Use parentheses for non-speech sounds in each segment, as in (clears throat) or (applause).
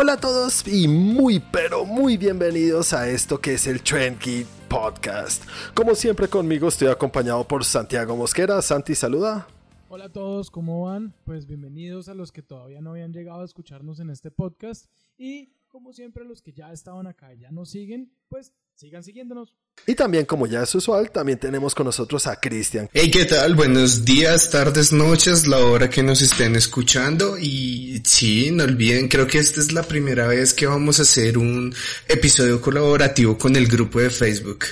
Hola a todos y muy pero muy bienvenidos a esto que es el Trend Podcast. Como siempre conmigo estoy acompañado por Santiago Mosquera. Santi, saluda. Hola a todos, ¿cómo van? Pues bienvenidos a los que todavía no habían llegado a escucharnos en este podcast y como siempre los que ya estaban acá y ya nos siguen, pues sigan siguiéndonos. Y también, como ya es usual, también tenemos con nosotros a Cristian. Hey, ¿qué tal? Buenos días, tardes, noches, la hora que nos estén escuchando. Y sí, no olviden, creo que esta es la primera vez que vamos a hacer un episodio colaborativo con el grupo de Facebook.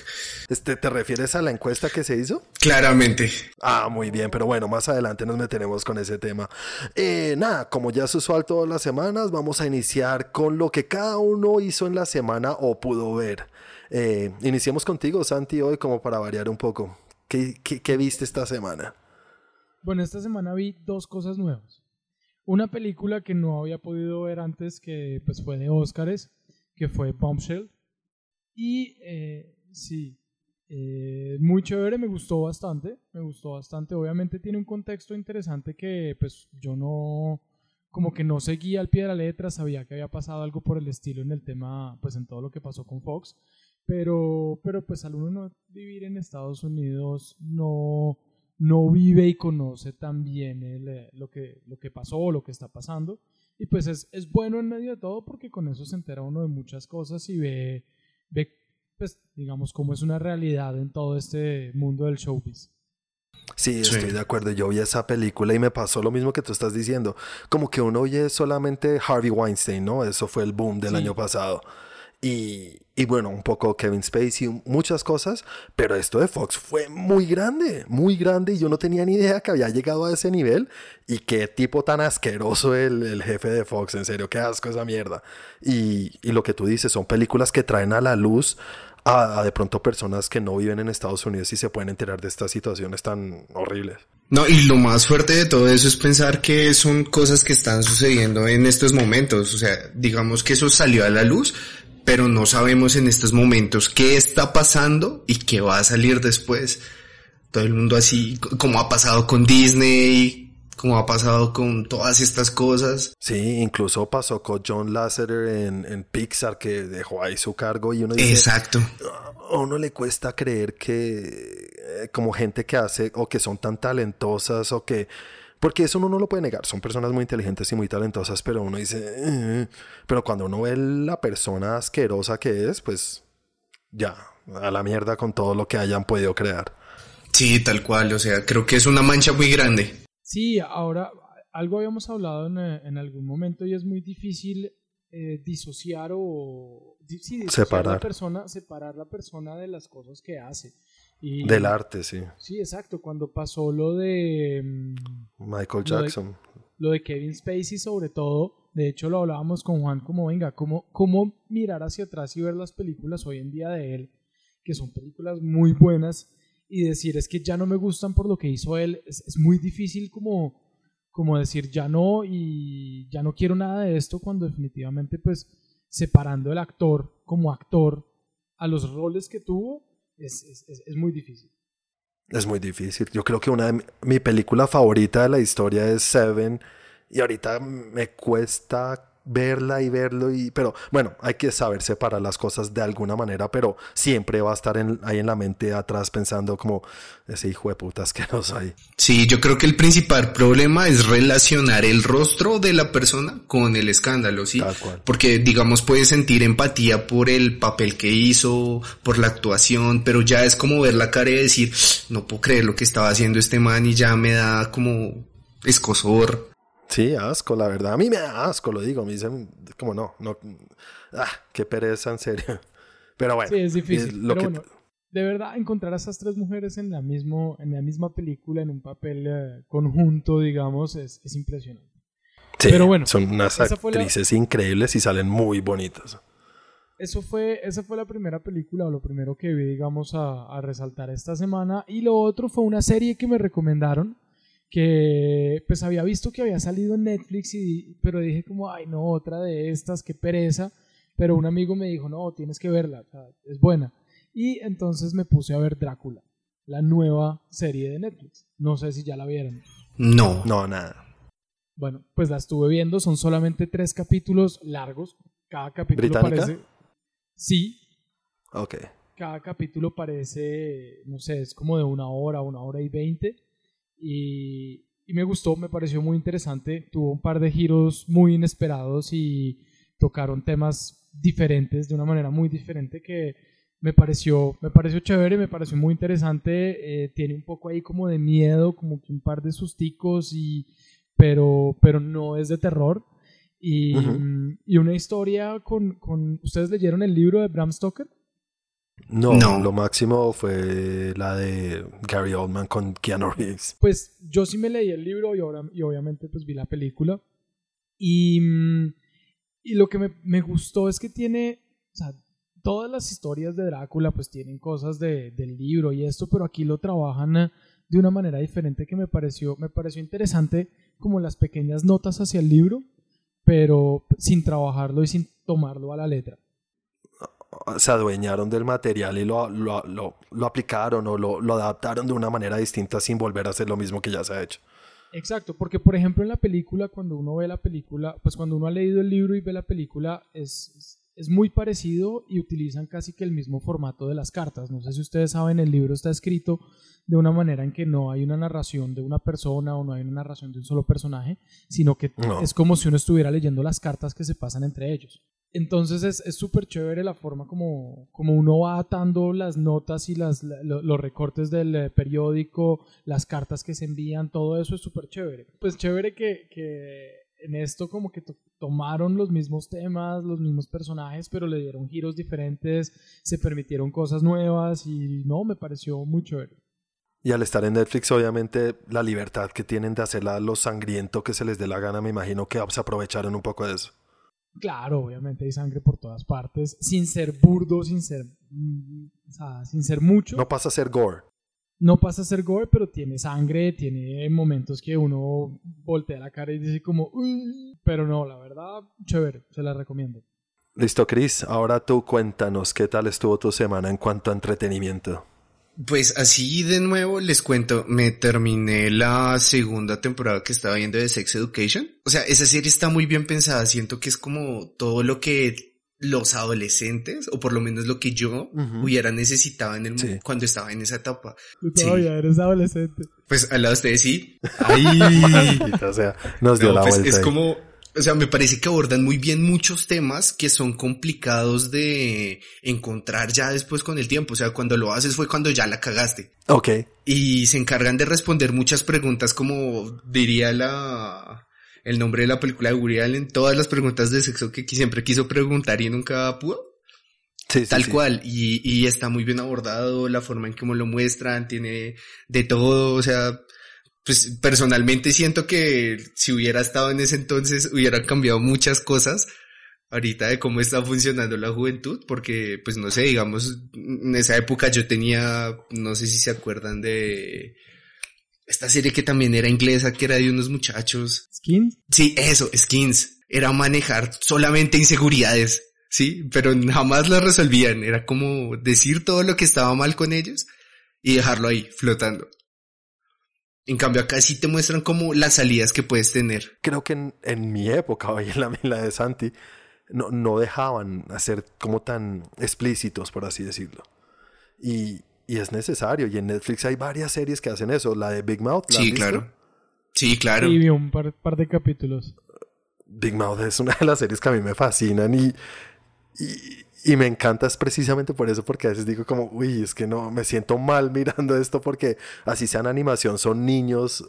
Este, ¿Te refieres a la encuesta que se hizo? Claramente. Ah, muy bien, pero bueno, más adelante nos meteremos con ese tema. Eh, nada, como ya es usual todas las semanas, vamos a iniciar con lo que cada uno hizo en la semana o pudo ver. Eh, iniciemos contigo, Santi, hoy como para variar un poco. ¿Qué, qué, viste esta semana? Bueno, esta semana vi dos cosas nuevas. Una película que no había podido ver antes, que pues fue de Oscars, que fue Bombshell. Y eh, sí, eh, muy chévere, me gustó bastante, me gustó bastante. Obviamente tiene un contexto interesante que pues yo no, como que no seguía al pie de la letra, sabía que había pasado algo por el estilo en el tema, pues en todo lo que pasó con Fox, pero, pero pues al uno no vivir en Estados Unidos no, no vive y conoce tan bien eh, lo, que, lo que pasó o lo que está pasando. Y pues es, es bueno en medio de todo porque con eso se entera uno de muchas cosas y ve, ve pues digamos, cómo es una realidad en todo este mundo del showbiz. Sí, estoy de acuerdo. Yo vi esa película y me pasó lo mismo que tú estás diciendo. Como que uno oye solamente Harvey Weinstein, ¿no? Eso fue el boom del año pasado. Y, y, bueno, un poco Kevin Spacey, muchas cosas, pero esto de Fox fue muy grande, muy grande y yo no tenía ni idea que había llegado a ese nivel y qué tipo tan asqueroso el, el jefe de Fox, en serio, qué asco esa mierda. Y, y, lo que tú dices, son películas que traen a la luz a, de pronto personas que no viven en Estados Unidos y se pueden enterar de estas situaciones tan horribles. No, y lo más fuerte de todo eso es pensar que son cosas que están sucediendo en estos momentos. O sea, digamos que eso salió a la luz, pero no sabemos en estos momentos qué está pasando y qué va a salir después. Todo el mundo así, como ha pasado con Disney, como ha pasado con todas estas cosas. Sí, incluso pasó con John Lasseter en, Pixar que dejó ahí su cargo y uno dice... Exacto. A uno le cuesta creer que eh, como gente que hace o que son tan talentosas o que... Porque eso uno no lo puede negar, son personas muy inteligentes y muy talentosas, pero uno dice... Eh", pero cuando uno ve la persona asquerosa que es, pues ya, a la mierda con todo lo que hayan podido crear. Sí, tal cual, o sea, creo que es una mancha muy grande. Sí, ahora algo habíamos hablado en, eh, en algún momento y es muy difícil eh, disociar o separar. la persona, separar la persona de las cosas que hace. Y, Del arte, sí. Sí, exacto. Cuando pasó lo de mm, Michael Jackson. Lo de, Kevin Spacey sobre todo, de hecho lo hablábamos con Juan como, venga, ¿cómo, cómo mirar hacia atrás y ver las películas hoy en día de él, que son películas muy buenas y decir es que ya no me gustan por lo que hizo él, es, muy difícil como, como decir ya no y ya no quiero nada de esto cuando definitivamente pues separando el actor como actor a los roles que tuvo es, es, es muy difícil. Es muy difícil. Yo creo que una de mi, mi película favorita de la historia es Seven y ahorita me cuesta verla y verlo y pero bueno hay que saber separar las cosas de alguna manera pero siempre va a estar ahí en la mente atrás pensando como ese hijo de putas que no soy. Sí yo creo que el principal problema es relacionar el rostro de la persona con el escándalo sí porque digamos puedes sentir empatía por el papel que hizo por la actuación pero ya es como ver la cara y decir no puedo creer lo que estaba haciendo este man y ya me da como escosor Sí, asco, la verdad. A mí me da asco, lo digo. Me dicen, como no, no. Ah, qué pereza, en serio. Pero bueno. Sí, es difícil. pero bueno, de verdad, encontrar a esas tres mujeres en la, mismo, en la misma película, en un papel eh, conjunto, digamos, es, es impresionante. Sí, pero bueno, son unas actrices increíbles y salen muy bonitas. Eso fue, esa fue la primera película o lo primero que vi, digamos, a, a resaltar esta semana. Y lo otro fue una serie que me recomendaron que pues había visto que había salido en Netflix, y, pero dije como, ay no, otra de estas, qué pereza. Pero un amigo me dijo, no, tienes que verla, es buena. Y entonces me puse a ver Drácula, la nueva serie de Netflix. No sé si ya la vieron. No. No, nada. Bueno, pues la estuve viendo, son solamente tres capítulos largos. Cada capítulo parece. Sí. Ok. Cada capítulo parece, no sé, es como de una hora, una hora y veinte. Y, y me gustó, me pareció muy interesante. Tuvo un par de giros muy inesperados y tocaron temas diferentes, de una manera muy diferente que me pareció, me pareció chévere, me pareció muy interesante. Eh, tiene un poco ahí como de miedo, como que un par de susticos, y, pero, pero no es de terror. Y, y una historia con, con, ¿Ustedes leyeron el libro de Bram Stoker? No, no, lo máximo fue la de Gary Oldman con Keanu Reeves. Pues yo sí me leí el libro y, ahora, y obviamente pues vi la película. Y, y lo que me, me, gustó es que tiene, o sea, todas las historias de Drácula pues tienen cosas de, del libro y esto, pero aquí lo trabajan eh, de una manera diferente que me pareció, me pareció interesante como las pequeñas notas hacia el libro, pero sin trabajarlo y sin tomarlo a la letra. Se adueñaron del material y lo, lo, lo, lo aplicaron o lo, adaptaron de una manera distinta sin volver a hacer lo mismo que ya se ha hecho. Exacto, porque por ejemplo en la película, cuando uno ve la película, pues cuando uno ha leído el libro y ve la película, es, es muy parecido y utilizan casi que el mismo formato de las cartas. No sé si ustedes saben, el libro está escrito de una manera en que no hay una narración de una persona o no hay una narración de un solo personaje, sino que es como si uno estuviera leyendo las cartas que se pasan entre ellos. Entonces es súper chévere la forma como, como uno va atando las notas y las, los recortes del eh, periódico, las cartas que se envían, todo eso es súper chévere. Pues chévere que, que en esto como que tomaron los mismos temas, los mismos personajes, pero le dieron giros diferentes, se permitieron cosas nuevas y no, me pareció muy chévere. Y al estar en Netflix, obviamente, la libertad que tienen de hacerla lo sangriento que se les dé la gana, me imagino que se aprovecharon un poco de eso. Claro, obviamente hay sangre por todas partes, sin ser burdo, sin ser, mm, o sea, sin ser mucho. No pasa a ser gore no pasa a ser gore, pero tiene sangre, tiene momentos que uno voltea la cara y dice como, Uy", pero no, la verdad, chévere, se la recomiendo. Listo, Chris, ahora tú cuéntanos qué tal estuvo tu semana en cuanto a entretenimiento. Pues así de nuevo les cuento, me terminé la segunda temporada que estaba viendo de Sex Education. O sea, esa serie está muy bien pensada, siento que es como todo lo que los adolescentes, o por lo menos lo que yo hubiera necesitado en el cuando estaba en esa etapa. Tú todavía eres adolescente. Pues al lado de ustedes sí. Ay. (laughs) o sea, nos dio la pues, vuelta. Es como, o sea, me parece que abordan muy bien muchos temas que son complicados de encontrar ya después con el tiempo. O sea, cuando lo haces fue cuando ya la cagaste. Ok. Y se encargan de responder muchas preguntas como diría la el nombre de la película de Woody Allen, todas las preguntas de sexo que siempre quiso preguntar y nunca pudo. Sí, Tal cual, y, y está muy bien abordado, la forma en cómo lo muestran, tiene de todo, o sea, pues personalmente siento que si hubiera estado en ese entonces hubieran cambiado muchas cosas ahorita de cómo está funcionando la juventud, porque pues no sé, digamos, en esa época yo tenía, no sé si se acuerdan de esta serie que también era inglesa, que era de unos muchachos. ¿Skins? Sí, eso, Skins. Era manejar solamente inseguridades, sí, pero jamás las resolvían. Era como decir todo lo que estaba mal con ellos y dejarlo ahí, flotando. En cambio, acá sí te muestran como las salidas que puedes tener. Creo que en, mi época, (laughs) hoy en la, la de Santi, no, no dejaban hacer como tan explícitos, por así decirlo. Y, y es necesario. Y en Netflix hay varias series que hacen eso. La de Big Mouth. sí, claro. Sí, claro. Y vi un par, de capítulos. Big Mouth es una de las series que a mí me fascinan y, y, y, me encanta es precisamente por eso, porque a veces digo como, uy, es que no, me siento mal (laughs) mirando esto porque así sea en animación, son niños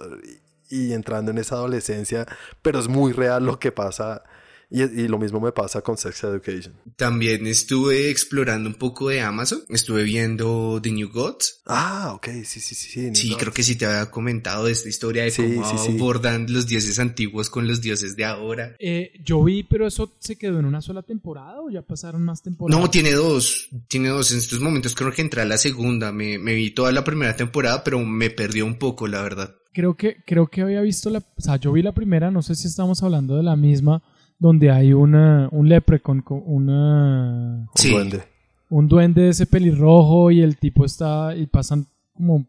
y entrando en esa adolescencia, pero es muy real lo que pasa y, lo mismo me pasa con Sex Education. También estuve explorando un poco de Amazon. Estuve viendo The New Gods. Ah, ok, sí, sí, sí. sí, creo que sí te había comentado de esta historia de cómo abordan los dioses antiguos con los dioses de ahora. Eh, yo vi, pero eso se quedó en una sola temporada o ya pasaron más temporadas. No, tiene dos. Tiene dos. En estos momentos creo que entré a la segunda. Me, me vi toda la primera temporada, pero me perdió un poco, la verdad. Creo que, creo que había visto la. O sea, yo vi la primera, no sé si estamos hablando de la misma donde hay una, un leprecon, una... Un duende. Un duende de ese pelirrojo y el tipo está... y pasan como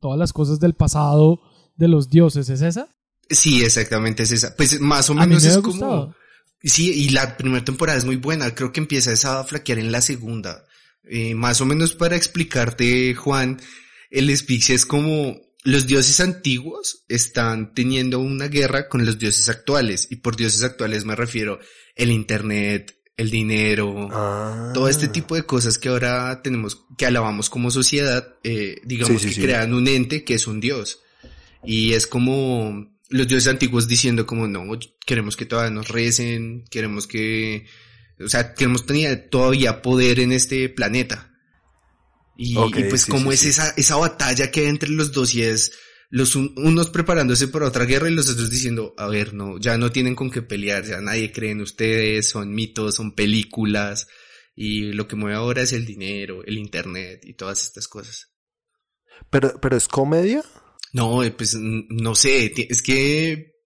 todas las cosas del pasado de los dioses, ¿es esa? Sí, exactamente es esa. Pues más o menos es como... Sí, y la primera temporada es muy buena. Creo que empieza esa a flaquear en la segunda. Eh, más o menos para explicarte, Juan, el speech es como los dioses antiguos están teniendo una guerra con los dioses actuales. Y por dioses actuales me refiero el internet, el dinero, todo este ah. tipo de cosas que ahora tenemos, que alabamos como sociedad, eh, digamos que crean un ente que es un dios. Y es como los dioses antiguos diciendo como no, queremos que todavía nos recen, queremos que, o sea, queremos tener todavía poder en este planeta. Y, pues como es esa, esa batalla que hay entre los dos y es los unos preparándose para otra guerra y los otros diciendo, a ver, no, ya no tienen con qué pelear, ya nadie cree en ustedes, son mitos, son películas, y lo que mueve ahora es el dinero, el internet y todas estas cosas. Pero, pero es comedia? No, eh, pues no sé, es que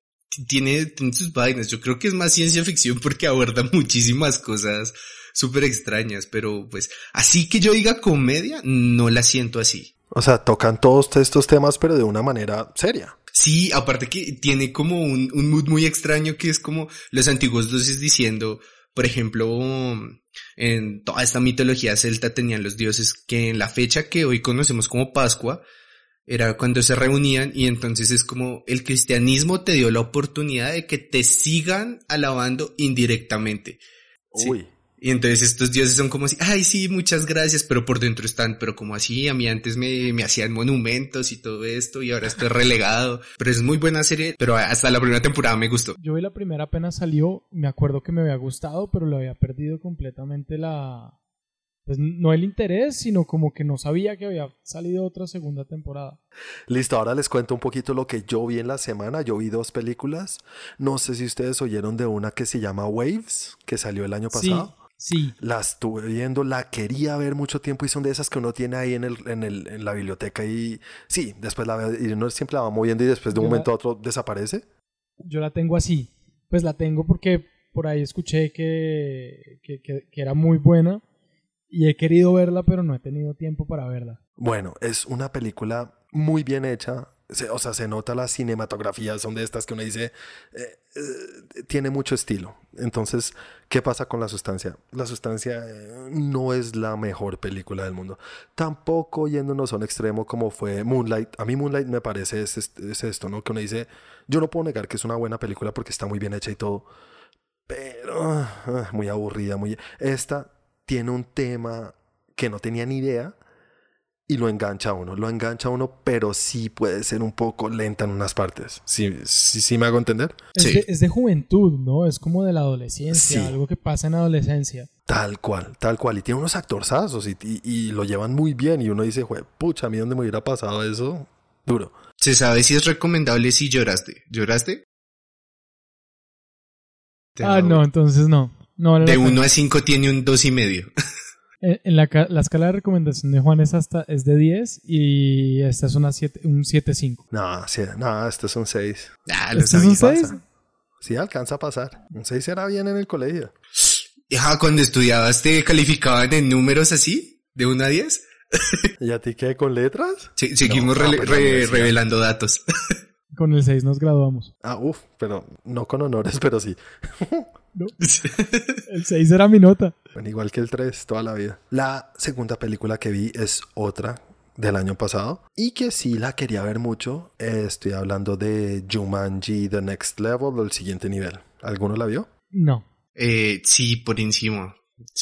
tiene, tiene sus vainas. Yo creo que es más ciencia ficción porque aborda (laughs) muchísimas cosas súper extrañas, pero pues así que yo diga comedia, no la siento así. O sea, tocan todos estos temas, pero de una manera seria. Sí, aparte que tiene como un, un mood muy extraño que es como los antiguos dioses diciendo, por ejemplo, en toda esta mitología celta tenían los dioses que en la fecha que hoy conocemos como Pascua, era cuando se reunían y entonces es como el cristianismo te dio la oportunidad de que te sigan alabando indirectamente. Uy. Y entonces estos dioses son como así, ay sí, muchas gracias, pero por dentro están, pero como así, a mí antes me, me hacían monumentos y todo esto y ahora estoy relegado. Pero es muy buena serie, pero hasta la primera temporada me gustó. Yo vi la primera apenas salió, me acuerdo que me había gustado, pero le había perdido completamente la... Pues no el interés, sino como que no sabía que había salido otra segunda temporada. Listo, ahora les cuento un poquito lo que yo vi en la semana. Yo vi dos películas. No sé si ustedes oyeron de una que se llama Waves, que salió el año pasado. Sí. La estuve viendo, la quería ver mucho tiempo y son de esas que uno tiene ahí en, el, en, el, en la biblioteca y sí, después la ve y uno siempre la va moviendo y después de un momento a otro desaparece. Yo la tengo así. Pues la tengo porque por ahí escuché que, que, que, que era muy buena y he querido verla, pero no he tenido tiempo para verla. Bueno, es una película muy bien hecha, o sea, se nota la cinematografía, son de estas que uno dice, eh, eh, tiene mucho estilo. Entonces, ¿qué pasa con la sustancia? La sustancia eh, no es la mejor película del mundo. Tampoco yéndonos a un extremo como fue Moonlight. A mí Moonlight me parece es, es esto, ¿no? Que uno dice, yo no puedo negar que es una buena película porque está muy bien hecha y todo, pero ah, muy aburrida, muy... Esta tiene un tema que no tenía ni idea y lo engancha a uno, lo engancha a uno, pero sí puede ser un poco lenta en unas partes. ¿Sí, sí, sí me hago entender? Es, sí. de, es de juventud, ¿no? Es como de la adolescencia, algo que pasa en adolescencia. Tal cual, tal cual. Y tiene unos actorzazos y, y, lo llevan muy bien. Y uno dice, pucha, a mí dónde me hubiera pasado eso, duro. ¿Se sabe si es recomendable si lloraste? ¿Lloraste? Ah, no, entonces no. no de 1 a 5 tiene un 2 y medio. (laughs) En la, la, escala de recomendación de Juan es, hasta, es de 10 y esta es una 7, un 7.5. No, sí, no, esto es un 6. Ah, ¿Esto es un 6? Sí, alcanza a pasar. Un 6 era bien en el colegio. Hija, cuando estudiabas te calificaban en números así, de 1 a 10. (laughs) ¿Y a ti qué, con letras? Sí, seguimos no, re, no, re, revelando datos. Con el 6 nos graduamos. Ah, uff, pero no con honores, pero sí. (laughs) ¿no? (laughs) el 6 era mi nota. Bueno, igual que el 3, toda la vida. La segunda película que vi es otra del año pasado y que sí la quería ver mucho. estoy hablando de Jumanji The Next Level, el siguiente nivel. ¿Alguno la vio? No. Eh, sí, por encima.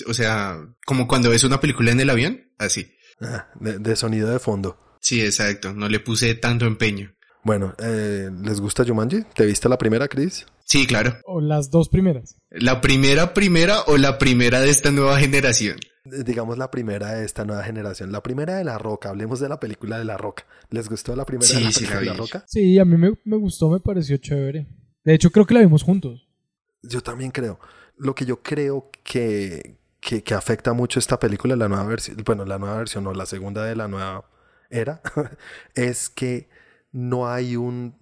O sea, como cuando ves una película en el avión, así. Ah, de, de sonido de fondo. Sí, exacto. No le puse tanto empeño. Bueno, eh, ¿les gusta Jumanji? ¿Te viste la primera, Chris? Sí, claro. ¿O las dos primeras? ¿La primera primera o la primera de esta nueva generación? Digamos la primera de esta nueva generación. La primera de La Roca. Hablemos de la película de La Roca. ¿Les gustó la primera sí, de, la, sí, la, de la Roca? Sí, a mí me, me gustó, me pareció chévere. De hecho, creo que la vimos juntos. Yo también creo. Lo que yo creo que, que, que afecta mucho esta película, la nueva versión, bueno, la nueva versión o la segunda de la nueva era, (laughs) es que no hay un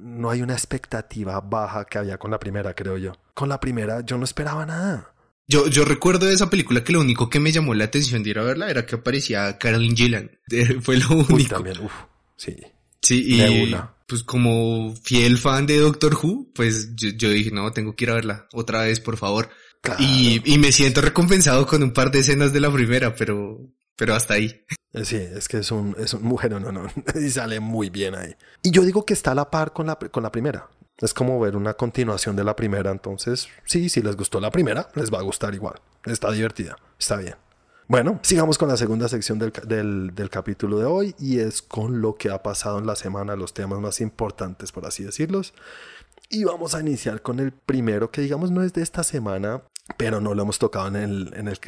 no hay una expectativa baja que había con la primera, creo yo. Con la primera yo no esperaba nada. Yo, yo recuerdo de esa película que lo único que me llamó la atención de ir a verla era que aparecía Carolyn Gillan. (laughs) Fue lo único. Uy, también, uf, sí. Sí, y pues como fiel fan de Doctor Who, pues yo, dije, no, tengo que ir a verla otra vez, por favor. Y, y me siento recompensado con un par de escenas de la primera, pero, pero hasta ahí. Eh, sí, es que es un, es un mujer, no, no, no, (laughs) y sale muy bien ahí. Y yo digo que está a la par con la, con la primera. Es como ver una continuación de la primera, entonces sí, si les gustó la primera, les va a gustar igual. Está divertida, está bien. Bueno, sigamos con la segunda sección del, del, del, capítulo de hoy y es con lo que ha pasado en la semana, los temas más importantes, por así decirlos. Y vamos a iniciar con el primero, que digamos no es de esta semana, pero no lo hemos tocado en el, en el,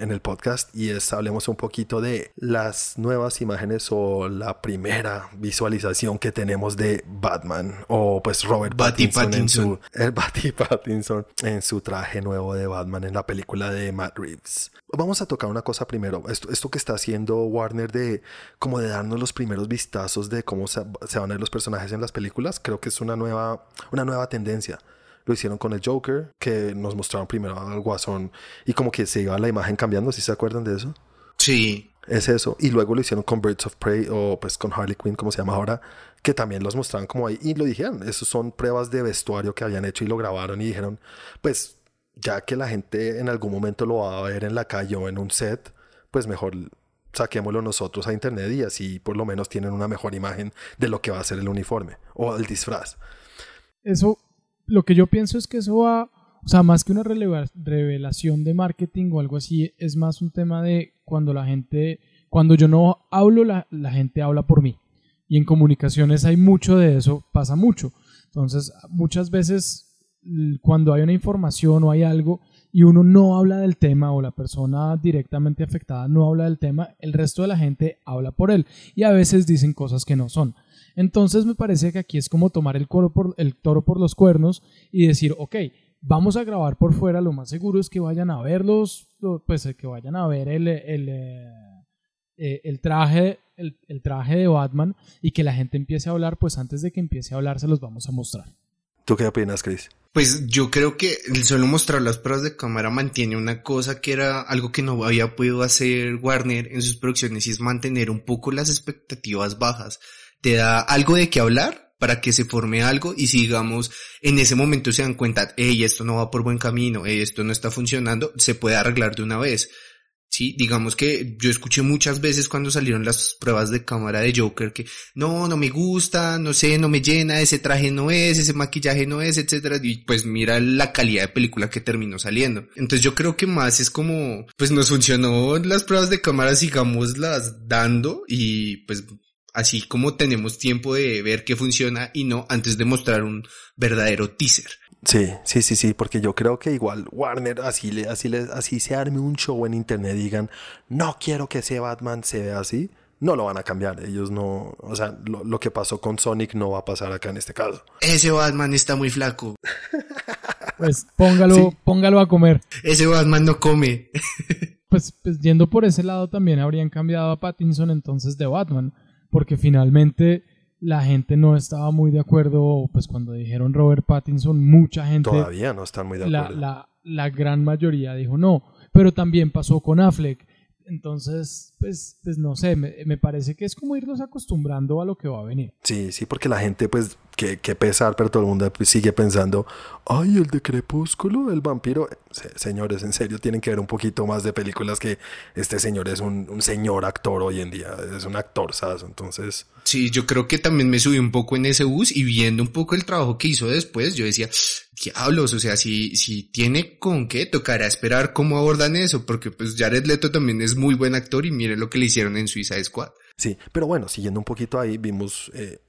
en, el podcast. Y es hablemos un poquito de las nuevas imágenes o la primera visualización que tenemos de Batman o pues Robert Pattinson, En su, (laughs) el Pattinson en su traje nuevo de Batman en la película de Matt Reeves. Vamos a tocar una cosa primero, esto, esto que está haciendo Warner de como de darnos los primeros vistazos de cómo se, se van a ver los personajes en las películas, creo que es una nueva, una nueva tendencia lo hicieron con el Joker, que nos mostraron primero al Guasón y como que se iba la imagen cambiando, si se acuerdan de eso? Sí. Es eso. Y luego lo hicieron con Birds of Prey o pues con Harley Quinn, como se llama ahora, que también los mostraron como ahí y lo dijeron. Esos son pruebas de vestuario que habían hecho y lo grabaron y dijeron, pues ya que la gente en algún momento lo va a ver en la calle o en un set, pues mejor saquémoslo nosotros a internet y así por lo menos tienen una mejor imagen de lo que va a ser el uniforme o el disfraz. Eso lo que yo pienso es que eso va, o sea, más que una revelación de marketing o algo así, es más un tema de cuando la gente, cuando yo no hablo, la, gente habla por mí. Y en comunicaciones hay mucho de eso, pasa mucho. Entonces, muchas veces cuando hay una información o hay algo y uno no habla del tema o la persona directamente afectada no habla del tema, el resto de la gente habla por él y a veces dicen cosas que no son. Entonces me parece que aquí es como tomar el, por, el toro por los cuernos y decir, ok, vamos a grabar por fuera, lo más seguro es que vayan a verlos, pues que vayan a ver el, el, eh, eh, el traje, el, el, traje de Batman y que la gente empiece a hablar, pues antes de que empiece a hablar se los vamos a mostrar. ¿Tú qué opinas, Chris? Pues yo creo que el solo mostrar las pruebas de cámara mantiene una cosa que era algo que no había podido hacer Warner en sus producciones y es mantener un poco las expectativas bajas te da algo de qué hablar para que se forme algo y si digamos en ese momento se dan cuenta, hey, esto no va por buen camino, hey, esto no está funcionando, se puede arreglar de una vez. Sí, digamos que yo escuché muchas veces cuando salieron las pruebas de cámara de Joker que no, no me gusta, no sé, no me llena, ese traje no es, ese maquillaje no es, etcétera, y pues mira la calidad de película que terminó saliendo. Entonces yo creo que más es como, pues nos funcionó las pruebas de cámara, sigamos las dando y pues así como tenemos tiempo de ver qué funciona y no antes de mostrar un verdadero teaser. Sí, sí, sí, sí, porque yo creo que igual Warner así le, así le, así se arme un show en internet y digan, no quiero que ese Batman se vea así, no lo van a cambiar. Ellos no, o sea, lo, que pasó con Sonic no va a pasar acá en este caso. Ese Batman está muy flaco. (laughs) Pues póngalo, póngalo a comer. Ese Batman no come. (laughs) pues, pues yendo por ese lado también habrían cambiado a Pattinson entonces de Batman porque finalmente la gente no estaba muy de acuerdo, pues cuando dijeron Robert Pattinson, mucha gente... Todavía no están muy de acuerdo. La, la, gran mayoría dijo no, pero también pasó con Affleck. Entonces, pues, pues no sé, me, me, parece que es como irnos acostumbrando a lo que va a venir. Sí, sí, porque la gente, pues, que, pesar, pero todo el mundo sigue pensando, ay, el de Crepúsculo, el vampiro. señores, en serio, tienen que ver un poquito más de películas que este señor es un, señor actor hoy en día, es un actor, ¿sabes? Entonces... Sí, yo creo que también me subí un poco en ese bus y viendo un poco el trabajo que hizo después, yo decía, diablos, o sea, si, si tiene con qué, tocará esperar cómo abordan eso, porque pues Jared Leto también es muy buen actor y mire lo que le hicieron en Suiza Squad. Sí, pero bueno, siguiendo un poquito ahí, vimos eh,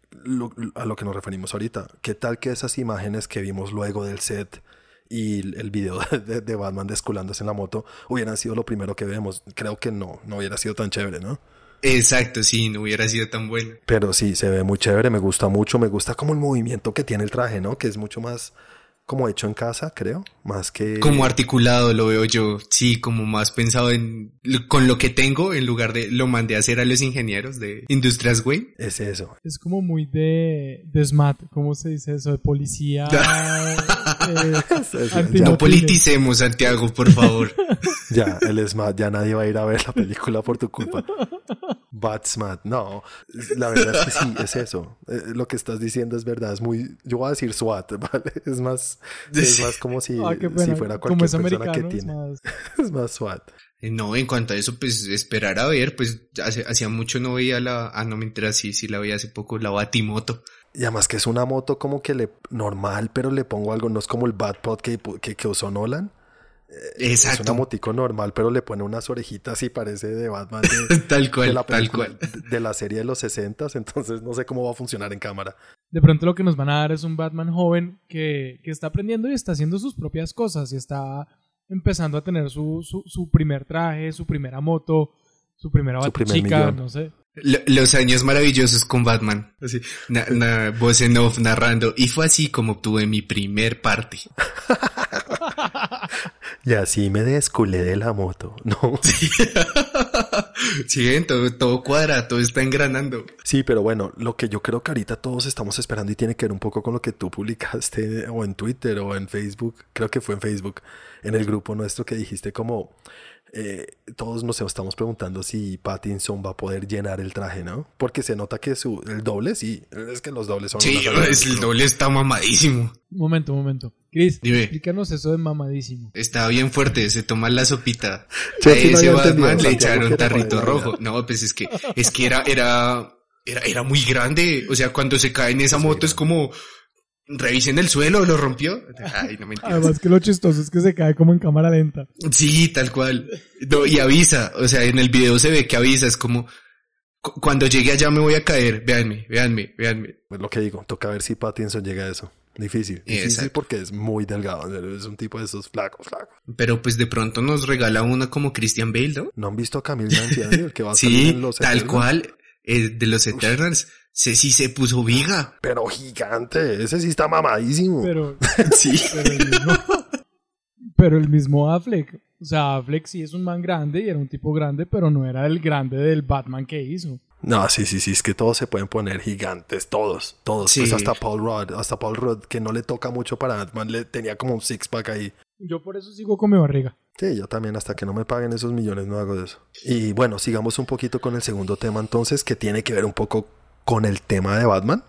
a lo que nos referimos ahorita. ¿Qué tal que esas imágenes que vimos luego del set y el video (laughs) de, Batman desculándose en la moto hubieran sido lo primero que vemos? Creo que no, no hubiera sido tan chévere, ¿no? Exacto, sí, no hubiera sido tan bueno. Pero sí, se ve muy chévere, me gusta mucho, me gusta como el movimiento que tiene el traje, ¿no? Que es mucho más como hecho en casa, creo, más que... Como articulado lo veo yo, sí, como más pensado en con lo que tengo en lugar de lo mandé a hacer a los ingenieros de Industrias Way. Es eso. Es como muy de, de SMAT, ¿cómo se dice eso? De policía. (laughs) eh, no politicemos, Santiago, por favor. (laughs) ya, el SMAT, ya nadie va a ir a ver la película por tu culpa. Bad SMAT, no, la verdad es que sí, es eso. Eh, lo que estás diciendo es verdad, es muy, yo voy a decir SWAT, (laughs) ¿vale? Es más (laughs) es más como si, ah, si fuera cualquier persona que tiene. (laughs) Es más, SWAT. Eh, no, en cuanto a eso, pues esperar a ver, pues hacía mucho no veía la, ah, no me entera, sí, sí la veía hace poco, la Batimoto. Y además que es una moto como que le, normal, pero le pongo algo, no es como el Batpod que, que, que usó Nolan. Exacto. Es una motico normal, pero le pone unas orejitas y parece de Batman. (laughs) tal cual, la tal cual. De la serie de los 60, entonces no sé cómo va a funcionar en cámara de pronto lo que nos van a dar es un Batman joven que, está aprendiendo y está haciendo sus propias cosas y está empezando a tener su, su, primer traje, su primera moto, su primera chica, no sé. Los años maravillosos con Batman. Así, voz en off narrando. Y fue así como obtuve mi primer parte. (laughs) y así me desculé de la moto, (laughs) ¿no? Sí, todo, todo cuadra, todo está engranando. Sí, pero bueno, lo que yo creo que ahorita todos estamos esperando y tiene que ver un poco con lo que tú publicaste (laughs) o en Twitter o en Facebook, creo que fue en Facebook, en el grupo nuestro que dijiste como eh, todos nos estamos preguntando si Pattinson va a poder llenar el traje, ¿no? Porque se nota que su, el doble, sí, es que los dobles son... Sí, el doble está mamadísimo. Un momento, un momento. Chris, explícanos eso de mamadísimo. Está bien fuerte, se toma la sopita. a ese Batman le echaron tarrito rojo. No, pues es que, es que era, era, era, era muy grande. O sea, cuando se cae en esa moto es como, Revisen el suelo, lo rompió. Ay, no me Además que lo chistoso es que se cae como en cámara lenta. Sí, tal cual. y avisa, o sea, en el video se ve que avisa, es como cuando llegue allá me voy a caer, véanme, véanme, véanme. Pues lo que digo, toca ver si Pattinson llega a eso. Difícil, difícil porque es muy delgado, es un tipo de esos flacos, flacos. Pero pues de pronto nos regala una como Christian Bale, ¿no? ¿No han visto a Camille Nancy, el que va a salir en los tal cual, de los Eternals. Se sí se puso viga. Pero gigante, ese sí está mamadísimo. Pero, (laughs) sí. Pero el, mismo, pero el mismo Affleck. O sea, Affleck sí es un man grande y era un tipo grande, pero no era el grande del Batman que hizo. No, sí, sí, sí, es que todos se pueden poner gigantes, todos, todos. Pues hasta Paul Rudd, hasta Paul Rudd, que no le toca mucho para Batman, le tenía como un six pack ahí. Yo por eso sigo con mi barriga. Sí, yo también, hasta que no me paguen esos millones no hago eso. Y bueno, sigamos un poquito con el segundo tema entonces, que tiene que ver un poco con el tema de Batman.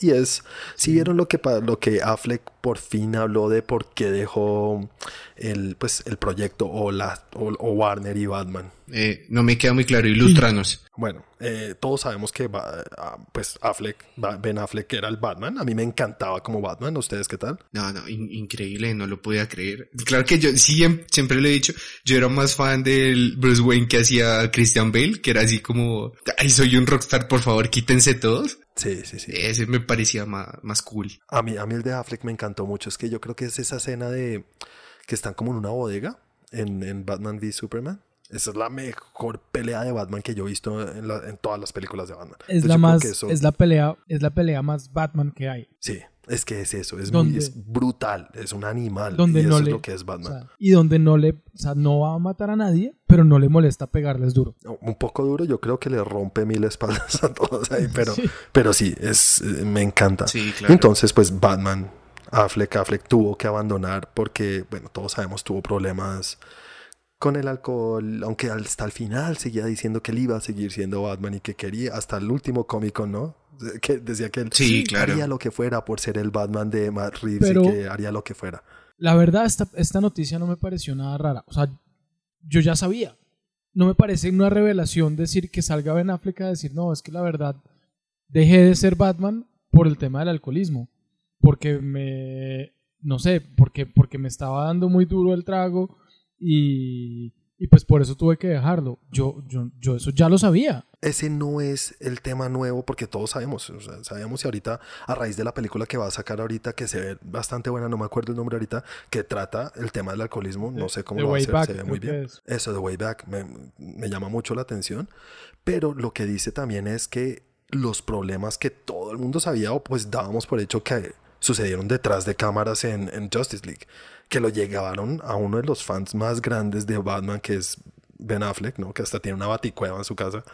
Y es, si vieron lo que, lo que Affleck por fin habló de por qué dejó el, pues, el proyecto o, la, o, Warner y Batman. Eh, no me queda muy claro, ilustranos. (clears throat) Bueno, eh, todos sabemos que ah, pues Affleck, Ben Affleck era el Batman. A mí me encantaba como Batman. ¿Ustedes qué tal? No, no, increíble, no lo podía creer. Claro que yo sí, siempre le he dicho, yo era más fan del Bruce Wayne que hacía Christian Bale, que era así como, ay, soy un rockstar, por favor, quítense todos. Sí, sí, sí. Ese me parecía más, más cool. A mí, a mí el de Affleck me encantó mucho. Es que yo creo que es esa escena de que están como en una bodega en, en Batman v Superman. Esa es la mejor pelea de Batman que yo he visto en, en todas las películas de Batman. Es la más, es la pelea, es la pelea más Batman que hay. Sí, es que es eso, es, muy, es brutal, es un animal. Donde y no eso le, es lo que es Batman. y donde no le, o sea, no va a matar a nadie, pero no le molesta pegarles duro. Un poco duro, yo creo que le rompe mil espaldas (laughs) a todos ahí, (laughs) pero sí, pero sí es, me encanta. Sí, claro. Entonces, pues Batman Affleck, Affleck tuvo que abandonar porque, bueno, todos sabemos, tuvo problemas con el alcohol, aunque hasta el final seguía diciendo que él iba a seguir siendo Batman y que quería, hasta el último cómico, ¿no? (laughs) Que decía que él sí, claro. haría lo que fuera por ser el Batman de Matt Reeves y que haría lo que fuera. La verdad, esta, esta noticia no me pareció nada rara. O sea, yo ya sabía. No me parece una revelación decir que salga Ben Affleck a decir, no, es que la verdad, dejé de ser Batman por el tema del alcoholismo porque me, no sé, porque, porque me estaba dando muy duro el trago y, y pues por eso tuve que dejarlo. Yo, yo, yo eso ya lo sabía. Ese no es el tema nuevo porque todos sabemos, o sea, sabemos y ahorita a raíz de la película que va a sacar ahorita que se ve bastante buena, no me acuerdo el nombre ahorita, que trata el tema del alcoholismo, no sé cómo lo va a hacer, se ve muy bien. Eso de Way Back me, me llama mucho la atención, pero lo que dice también es que los problemas que todo el mundo sabía o pues dábamos por hecho que sucedieron detrás de cámaras en, en Justice League, que lo llegaron a uno de los fans más grandes de Batman, que es Ben Affleck, ¿no? Que hasta tiene una baticueva en su casa.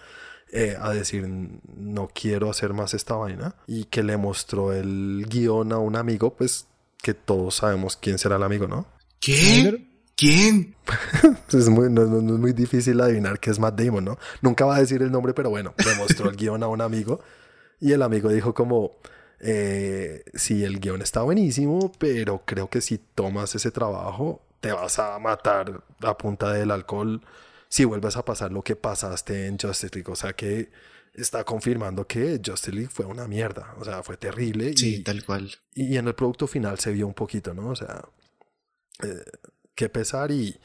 Eh, a decir, no quiero hacer más esta vaina. Y que le mostró el guion a un amigo, pues que todos sabemos quién será el amigo, ¿no? ¿Qué? ¿Quién? (laughs) es muy, no, no, es muy difícil adivinar que es Matt Damon, ¿no? Nunca va a decir el nombre, pero bueno, le mostró el guion a un amigo. Y el amigo dijo como, eh, sí, el guion está buenísimo, pero creo que si tomas ese trabajo, te vas a matar a punta del alcohol si vuelves a pasar lo que pasaste en Justice League. O sea que está confirmando que Justice League fue una mierda. O sea, fue terrible. Sí, tal cual. Y, en el producto final se vio un poquito, ¿no? O sea, eh, qué pesar y,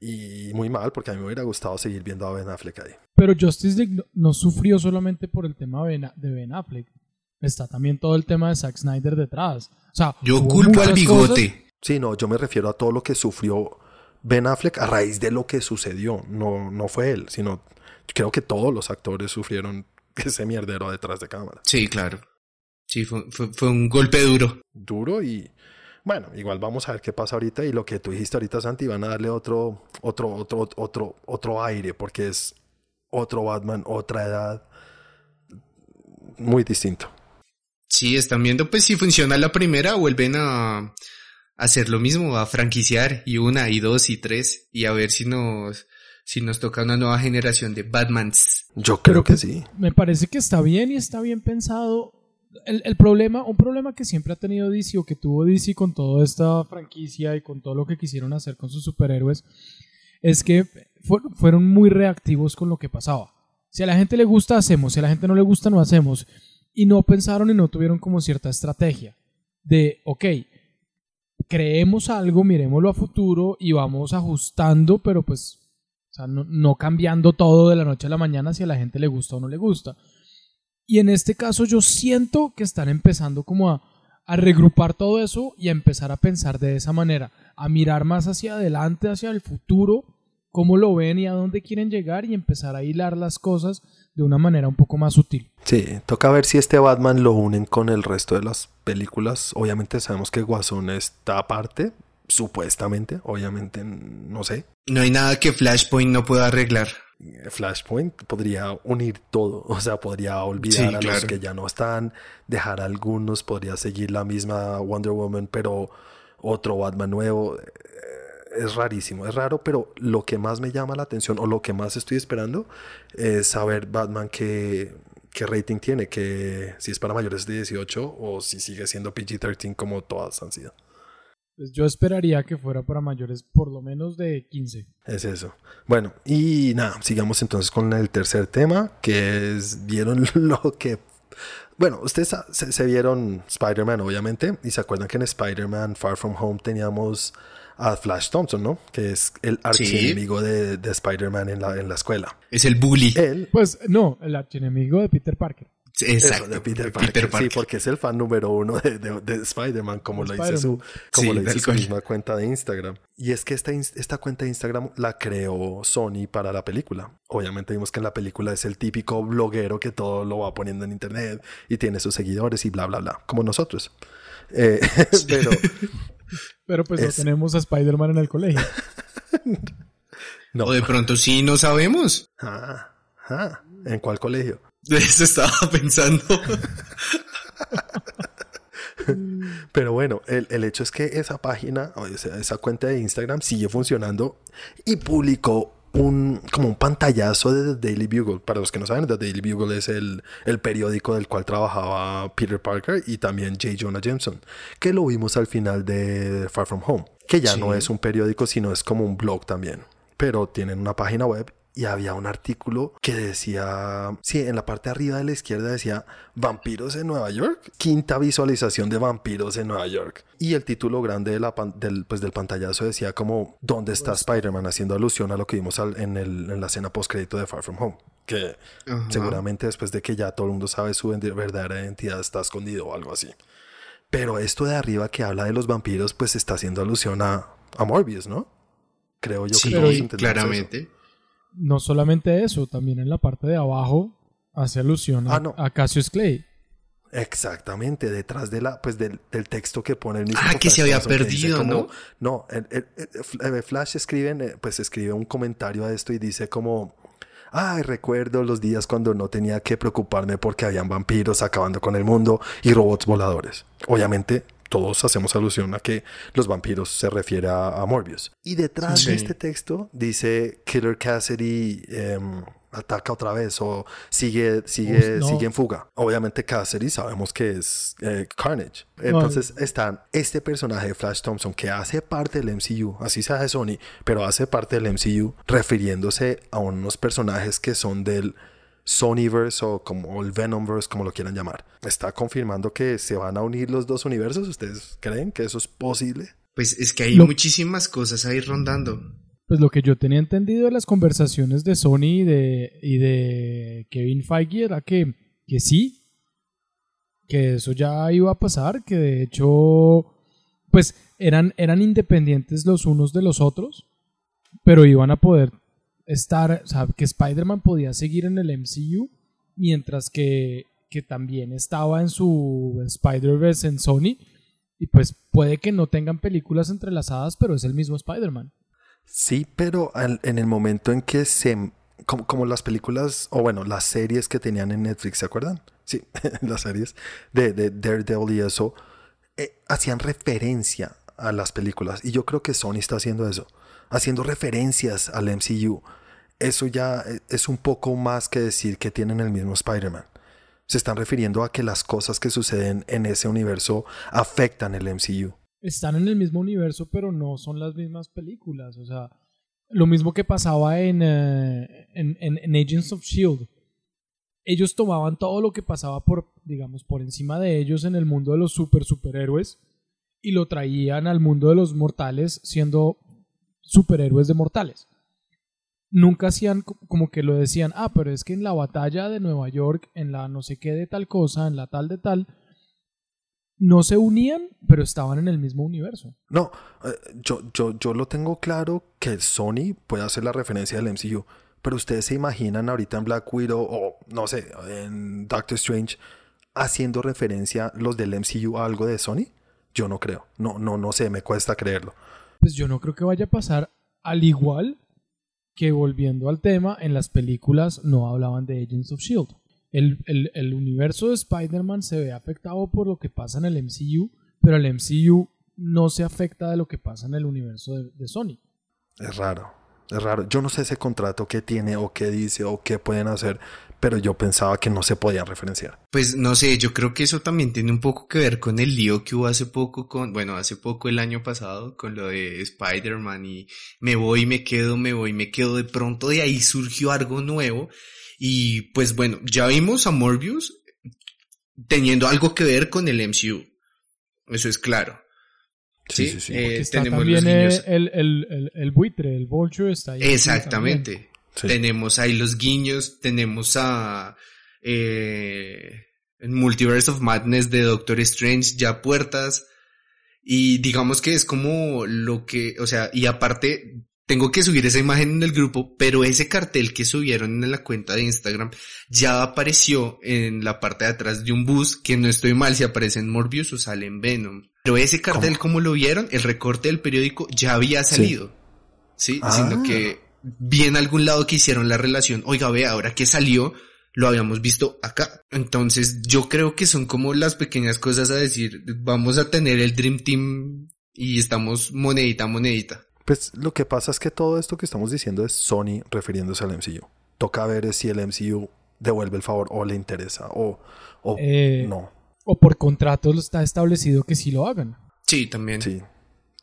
y muy mal, porque a mí me hubiera gustado seguir viendo a Ben Affleck ahí. Pero Justice League no, sufrió solamente por el tema de Ben Affleck. Está también todo el tema de Zack Snyder detrás. O sea, yo culpo al bigote. Sí, no, yo me refiero a todo lo que sufrió Ben Affleck a raíz de lo que sucedió. No, no fue él, sino creo que todos los actores sufrieron (laughs) ese mierdero detrás de cámara. Sí, claro. Sí, fue, fue, un golpe duro. Duro y bueno, igual vamos a ver qué pasa ahorita y lo que tú dijiste ahorita, Santi, van a darle otro, otro, otro, otro, otro aire porque es otro Batman, otra edad, muy distinto. Sí, están viendo pues si funciona la primera, vuelven a, hacer lo mismo, a franquiciar y una y dos y tres y a ver si nos si nos toca una nueva generación de Batmans. Yo creo que sí. Me parece que está bien y está bien pensado. El, el, problema, un problema que siempre ha tenido DC o que tuvo DC con toda esta franquicia y con todo lo que quisieron hacer con sus superhéroes, es que fueron muy reactivos con lo que pasaba. Si a la gente le gusta, hacemos. Si a la gente no le gusta, no hacemos. Y no pensaron y no tuvieron como cierta estrategia de, ok, creemos algo, miremoslo a futuro y vamos ajustando, pero pues no, cambiando todo de la noche a la mañana si a la gente le gusta o no le gusta. Y en este caso yo siento que están empezando como a, a regrupar todo eso y a empezar a pensar de esa manera, a mirar más hacia adelante, hacia el futuro, cómo lo ven y a dónde quieren llegar y empezar a hilar las cosas de una manera un poco más sutil. Sí, toca ver si este Batman lo unen con el resto de las películas. Obviamente sabemos que Guasón está aparte, supuestamente, obviamente no sé. No hay nada que Flashpoint no pueda arreglar. Flashpoint podría unir todo, (laughs) o sea, podría olvidar a los que ya no están, dejar a algunos, podría seguir la misma Wonder Woman, pero otro Batman nuevo es rarísimo, es raro, pero lo que más me llama la atención o lo que más estoy esperando es saber Batman qué, qué rating tiene, que si es para mayores de 18 o si sigue siendo PG-13 como todas han sido. Pues yo esperaría que fuera para mayores por lo menos de 15. Es eso. Bueno, y nada, sigamos entonces con el tercer tema, que es, vieron (laughs) lo que... Bueno, ustedes se, se vieron Spider-Man, obviamente, y se acuerdan que en Spider-Man Far From Home teníamos a Flash Thompson, ¿no? Que es el archienemigo de, de Spider-Man en la, en la escuela. Es el bully. Él. Pues no, el archienemigo de Peter Parker. Exacto. de Peter Parker, Sí, porque es el fan número uno de, de, Spider-Man, como lo dice su, como lo dice su misma cuenta de Instagram. Y es que esta, esta cuenta de Instagram la creó Sony para la película. Obviamente vimos que en la película es el típico bloguero que todo lo va poniendo en internet y tiene sus seguidores y bla, bla, bla, como nosotros. Eh, (laughs) pero pero pues no tenemos a Spider-Man en el colegio. (laughs) no. O de pronto sí no sabemos. Ah, ah, ¿En cuál colegio? De eso estaba pensando. (laughs) Pero bueno, el, el, hecho es que esa página, o sea, esa cuenta de Instagram sigue funcionando y publicó un, como un pantallazo de The Daily Bugle. Para los que no saben, The Daily Bugle es el, el periódico del cual trabajaba Peter Parker y también J. Jonah Jameson, que lo vimos al final de Far From Home, que ya no es un periódico, sino es como un blog también. Pero tienen una página web y había un artículo que decía, sí, en la parte de arriba de la izquierda decía vampiros en Nueva York, quinta visualización de vampiros en Nueva York. Y el título grande de la del, pues, del pantallazo decía como, ¿dónde está Spider-Man? Haciendo alusión a lo que vimos en, el, en la escena post-crédito de Far From Home. Que seguramente después de que ya todo el mundo sabe su verdadera identidad está escondido o algo así. Pero esto de arriba que habla de los vampiros, pues está haciendo alusión a, a Morbius, ¿no? Creo yo que todos entendemos claramente no solamente eso, también en la parte de abajo hace alusión a, ah, Cassius Clay. Exactamente, detrás de la, pues del, texto que pone el mismo. Ah, que se había perdido, ¿no? No, el, Flash escribe, pues escribe un comentario a esto y dice como, ay, recuerdo los días cuando no tenía que preocuparme porque habían vampiros acabando con el mundo y robots voladores. Obviamente, todos hacemos alusión a que los vampiros se refiere a, Morbius. Y detrás de este texto dice Killer Cassidy em, ataca otra vez o sigue, sigue, sigue en fuga. Obviamente Cassidy sabemos que es eh, Carnage. Entonces está este personaje de Flash Thompson que hace parte del MCU, así sea de Sony, pero hace parte del MCU refiriéndose a unos personajes que son del Sonyverse o como el Venomverse, como lo quieran llamar. Está confirmando que se van a unir los dos universos. ¿Ustedes creen que eso es posible? Pues es que hay muchísimas cosas ahí rondando. Pues lo que yo tenía entendido de las conversaciones de Sony y de, y de Kevin Feige era que, que sí, que eso ya iba a pasar, que de hecho, pues eran, eran independientes los unos de los otros, pero iban a poder estar, que Spider-Man podía seguir en el MCU, mientras que, que también estaba en su Spider-Verse en Sony, y pues puede que no tengan películas entrelazadas, pero es el mismo Spider-Man. Sí, pero en el momento en que se... Como, las películas, o bueno, las series que tenían en Netflix, ¿se acuerdan? Sí, (laughs) las series de, de Daredevil y eso, eh, hacían referencia a las películas. Y yo creo que Sony está haciendo eso, haciendo referencias al MCU. Eso ya eh, es un poco más que decir que tienen el mismo Spider-Man. Se están refiriendo a que las cosas que suceden en ese universo afectan el MCU están en el mismo universo, pero no son las mismas películas. O sea, lo mismo que pasaba en, eh, en, Agents of Shield. Ellos tomaban todo lo que pasaba por, digamos, por encima de ellos en el mundo de los super superhéroes y lo traían al mundo de los mortales siendo superhéroes de mortales. Nunca hacían como que lo decían, ah, pero es que en la batalla de Nueva York, en la no sé qué de tal cosa, en la tal de tal, no se unían, pero estaban en el mismo universo. No, eh, yo, yo, yo lo tengo claro que Sony puede hacer la referencia del MCU, pero ustedes se imaginan ahorita en Black Widow o no sé, en Doctor Strange haciendo referencia los del MCU a algo de Sony? Yo no creo. No, no, no sé, me cuesta creerlo. Pues yo no creo que vaya a pasar al igual que volviendo al tema, en las películas no hablaban de Agents of Shield el, universo de Spider-Man se ve afectado por lo que pasa en el MCU, pero el MCU no se afecta de lo que pasa en el universo de, Sony. Es raro, es raro. Yo no sé ese contrato que tiene o qué dice o qué pueden hacer, pero yo pensaba que no se podían referenciar. Pues no sé, yo creo que eso también tiene un poco que ver con el lío que hubo hace poco con, bueno, hace poco el año pasado con lo de Spider-Man y me voy, me quedo, me voy, me quedo. De pronto de ahí surgió algo nuevo y pues bueno, ya vimos a Morbius teniendo algo que ver con el MCU. Eso es claro. Sí, sí, sí. Eh, tenemos también los El, el, el, buitre, el vulture está ahí. Exactamente. Tenemos ahí los guiños, tenemos a eh, Multiverse of Madness de Doctor Strange ya puertas. Y digamos que es como lo que, o sea, y aparte tengo que subir esa imagen en el grupo, pero ese cartel que subieron en la cuenta de Instagram ya apareció en la parte de atrás de un bus, que no estoy mal si aparece en Morbius o sale en Venom. Pero ese cartel, como lo vieron, el recorte del periódico ya había salido. Sí, sino que ah. Vi en algún lado que hicieron la relación, oiga, ve, ahora que salió, lo habíamos visto acá. Entonces yo creo que son como las pequeñas cosas a decir, vamos a tener el Dream Team y estamos monedita, monedita. Pues lo que pasa es que todo esto que estamos diciendo es Sony refiriéndose al MCU. Toca ver si el MCU devuelve el favor o le interesa o, o eh, no. O por contrato está establecido que sí lo hagan. Sí, también. Sí,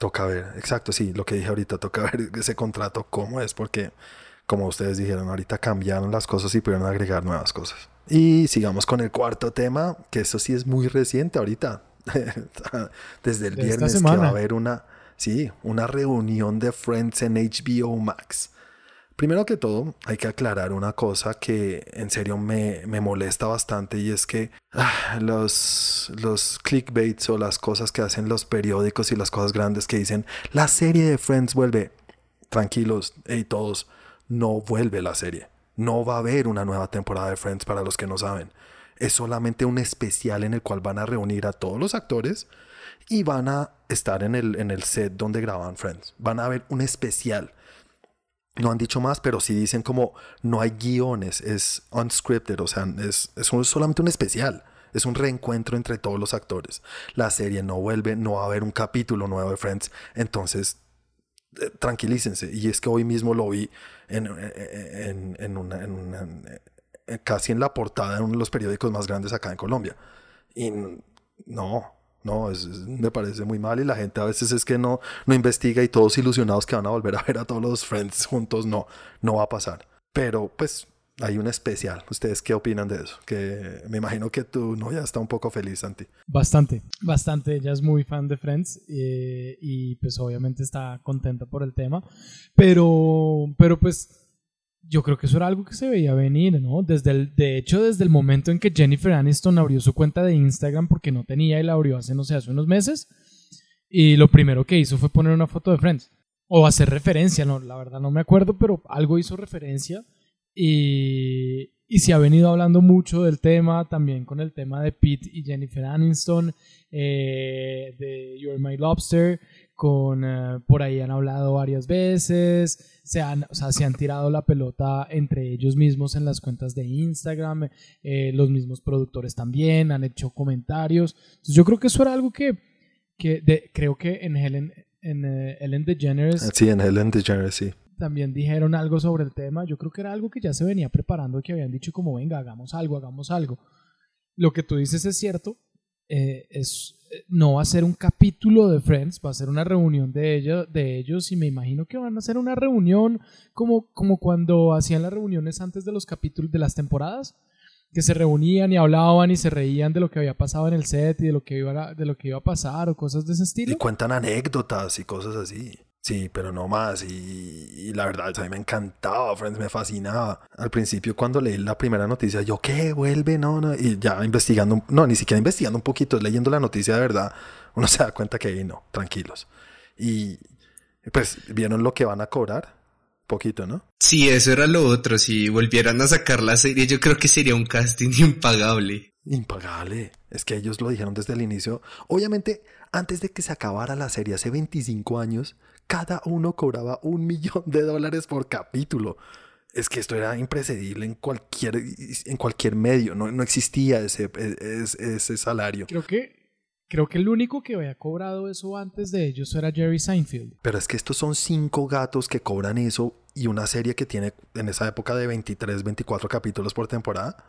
toca ver, exacto, sí, lo que dije ahorita, toca (laughs) ver ese contrato cómo es, porque como ustedes dijeron, ahorita cambiaron las cosas y pudieron agregar nuevas cosas. Y sigamos con el cuarto tema, que eso sí es muy reciente ahorita. (laughs) Desde el viernes que va a haber una Sí, una reunión de Friends en HBO Max. Primero que todo, hay que aclarar una cosa que en serio me, molesta bastante y es que ah, los, los clickbaits o las cosas que hacen los periódicos y las cosas grandes que dicen la serie de Friends vuelve. Tranquilos, y todos, no vuelve la serie. No va a haber una nueva temporada de Friends para los que no saben. Es solamente un especial en el cual van a reunir a todos los actores y van a estar en el, en el set donde graban Friends. Van a ver un especial. No han dicho más, pero sí dicen como no hay guiones, es unscripted, o sea, es, es solamente un especial. Es un reencuentro entre todos los actores. La serie no vuelve, no va a haber un capítulo nuevo de Friends. Entonces, eh, tranquilícense. Y es que hoy mismo lo vi en, en, en, una, casi en la portada de uno de los periódicos más grandes acá en Colombia. Y no, no, me parece muy mal y la gente a veces es que no, no investiga y todos ilusionados que van a volver a ver a todos los friends juntos, no, no va a pasar. Pero pues hay un especial. ¿Ustedes qué opinan de eso? Que me imagino que tu novia está un poco feliz, Santi. Bastante, bastante. Ella es muy fan de Friends eh, y pues obviamente está contenta por el tema. Pero, pero pues yo creo que eso era algo que se veía venir, ¿no? Desde el, de hecho, desde el momento en que Jennifer Aniston abrió su cuenta de Instagram porque no tenía y la abrió hace, no sé, hace unos meses, y lo primero que hizo fue poner una foto de Friends. O hacer referencia, no, la verdad no me acuerdo, pero algo hizo referencia y, y se ha venido hablando mucho del tema, también con el tema de Pete y Jennifer Aniston, eh, de You're My Lobster, con eh, por ahí han hablado varias veces, se han, o sea, se han tirado la pelota entre ellos mismos en las cuentas de Instagram, eh, los mismos productores también han hecho comentarios. Entonces yo creo que eso era algo que, que de, creo que en Helen, en uh, Ellen DeGeneres... Sí, en Helen DeGeneres, sí. También dijeron algo sobre el tema. Yo creo que era algo que ya se venía preparando, que habían dicho como, venga, hagamos algo, hagamos algo. Lo que tú dices es cierto, eh, es, no va a ser un capítulo de Friends, va a ser una reunión de ellos, de ellos y me imagino que van a hacer una reunión como, como cuando hacían las reuniones antes de los capítulos de las temporadas, que se reunían y hablaban y se reían de lo que había pasado en el set y de lo que iba a, de lo que iba a pasar o cosas de ese estilo. Y cuentan anécdotas y cosas así. Sí, pero no más. Y, la verdad, a mí me encantaba, Friends, me fascinaba. Al principio, cuando leí la primera noticia, yo, ¿qué? ¿Vuelve? No, no. Y ya investigando, no, ni siquiera investigando un poquito, leyendo la noticia de verdad, (laughs) uno se da cuenta que no, tranquilos. Y pues, ¿vieron lo que van a cobrar? Poquito, ¿no? Sí, eso era lo otro. Si volvieran a sacar la serie, yo creo que sería un casting (laughs) impagable. Impagable. Es que ellos lo dijeron desde el inicio. Obviamente, antes de que se acabara la serie, hace 25 años, cada uno cobraba un (laughs) millón de dólares por capítulo. Es que esto era imprecedible en cualquier, en cualquier medio, no, no existía ese, ese, ese, salario. Creo que, creo que el único que había cobrado eso antes de ellos era Jerry Seinfeld. Pero es que estos son cinco gatos que cobran eso y una serie que tiene en esa época de 23, 24 capítulos por temporada.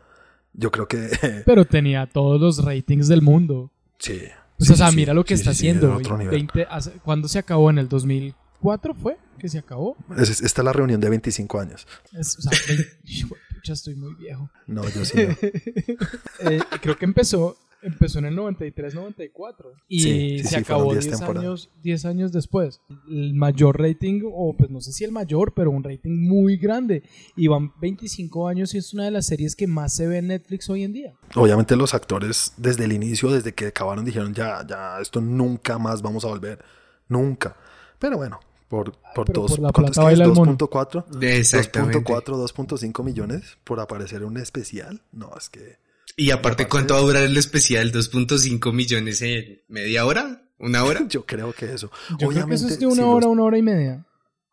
Yo creo que... (laughs) Pero tenía todos los ratings del mundo. Sí. Pues, o sea, mira lo que está haciendo. ¿Cuándo se acabó? ¿En el 2004 fue que se acabó? esta es la reunión de 25 años. o sea, ya estoy muy viejo. No, yo sí. No. (laughs) Eh, creo que empezó empezó en el 93, 94 y se acabó 10 años, 10 años después. El mayor rating, o pues no sé si el mayor, pero un rating muy grande. Y van 25 años y es una de las series que más se ve en Netflix hoy en día. Obviamente los actores desde el inicio, desde que acabaron, dijeron ya, ya, esto nunca más vamos a volver. Nunca. Pero bueno, por, por, dos, por 2.4, 2.4, 2.5 millones por aparecer en un especial. No, es que y aparte, ¿cuánto va a durar el especial? ¿2.5 millones en media hora? ¿Una hora? (laughs) yo creo que eso. Yo Obviamente, creo que eso es de una hora, una hora y media.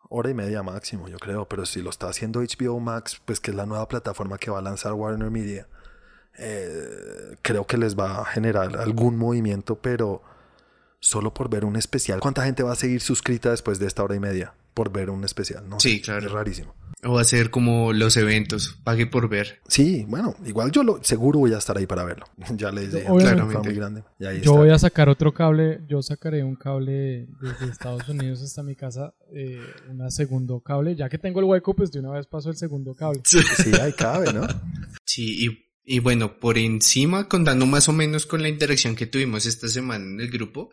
Hora y media máximo, yo creo. Pero si lo está haciendo HBO Max, pues que es la nueva plataforma que va a lanzar Warner Media, eh, creo que les va a generar algún movimiento, pero solo por ver un especial. ¿Cuánta gente va a seguir suscrita después de esta hora y media por ver un especial? No, sí, claro. Es rarísimo. O hacer como los eventos, pague por ver. Sí, bueno, igual yo lo, seguro voy a estar ahí para verlo. (laughs) ya les dije, claramente. Muy grande. yo voy a sacar otro cable, yo sacaré un cable desde Estados Unidos hasta mi casa, eh, un segundo cable. Ya que tengo el hueco, pues de una vez paso el segundo cable. (laughs) Sí, ahí cabe, ¿no? Sí, y, y bueno, por encima, contando más o menos con la interacción que tuvimos esta semana en el grupo,